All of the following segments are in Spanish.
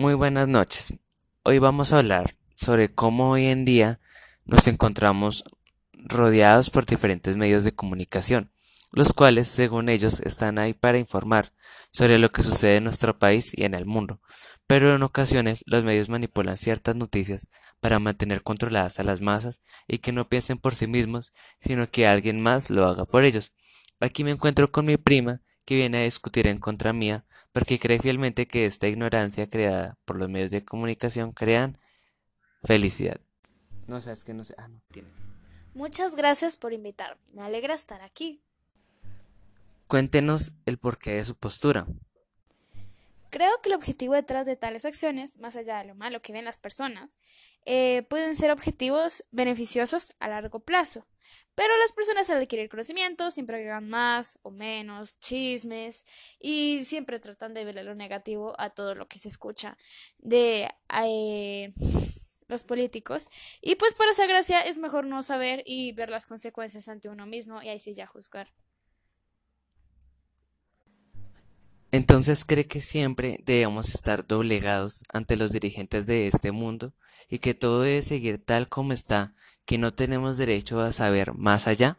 Muy buenas noches. Hoy vamos a hablar sobre cómo hoy en día nos encontramos rodeados por diferentes medios de comunicación, los cuales, según ellos, están ahí para informar sobre lo que sucede en nuestro país y en el mundo. Pero en ocasiones los medios manipulan ciertas noticias para mantener controladas a las masas y que no piensen por sí mismos, sino que alguien más lo haga por ellos. Aquí me encuentro con mi prima, que viene a discutir en contra mía porque cree fielmente que esta ignorancia creada por los medios de comunicación crean felicidad. No sabes que no sé. Ah, no, tiene. Muchas gracias por invitarme. Me alegra estar aquí. Cuéntenos el porqué de su postura. Creo que el objetivo detrás de tales acciones, más allá de lo malo que ven las personas, eh, pueden ser objetivos beneficiosos a largo plazo. Pero las personas al adquirir conocimiento siempre agregan más o menos chismes y siempre tratan de ver lo negativo a todo lo que se escucha de eh, los políticos. Y pues para esa gracia es mejor no saber y ver las consecuencias ante uno mismo y ahí sí ya juzgar. Entonces cree que siempre debemos estar doblegados ante los dirigentes de este mundo y que todo debe seguir tal como está, que no tenemos derecho a saber más allá.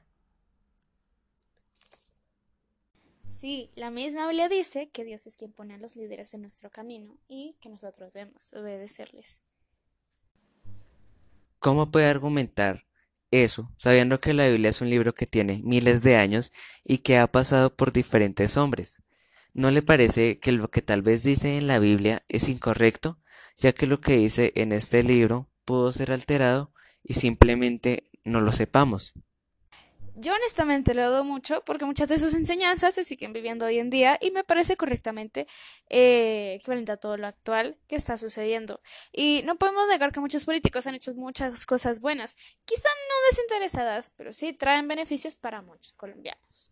Sí, la misma Biblia dice que Dios es quien pone a los líderes en nuestro camino y que nosotros debemos obedecerles. ¿Cómo puede argumentar eso, sabiendo que la Biblia es un libro que tiene miles de años y que ha pasado por diferentes hombres? ¿No le parece que lo que tal vez dice en la Biblia es incorrecto, ya que lo que dice en este libro pudo ser alterado y simplemente no lo sepamos? Yo honestamente lo dudo mucho porque muchas de sus enseñanzas se siguen viviendo hoy en día y me parece correctamente eh, equivalente a todo lo actual que está sucediendo. Y no podemos negar que muchos políticos han hecho muchas cosas buenas, quizá no desinteresadas, pero sí traen beneficios para muchos colombianos.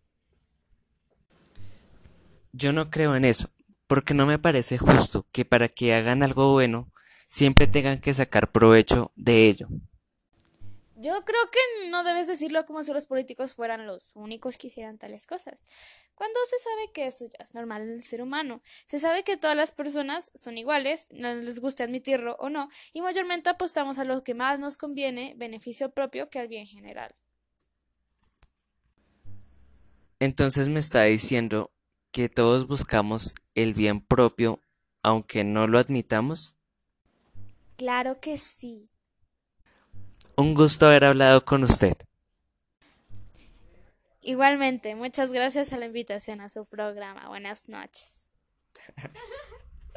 Yo no creo en eso, porque no me parece justo que para que hagan algo bueno siempre tengan que sacar provecho de ello. Yo creo que no debes decirlo como si los políticos fueran los únicos que hicieran tales cosas. Cuando se sabe que eso ya es normal en el ser humano, se sabe que todas las personas son iguales, no les guste admitirlo o no, y mayormente apostamos a lo que más nos conviene, beneficio propio, que al bien general. Entonces me está diciendo que todos buscamos el bien propio aunque no lo admitamos. Claro que sí. Un gusto haber hablado con usted. Igualmente, muchas gracias a la invitación a su programa. Buenas noches.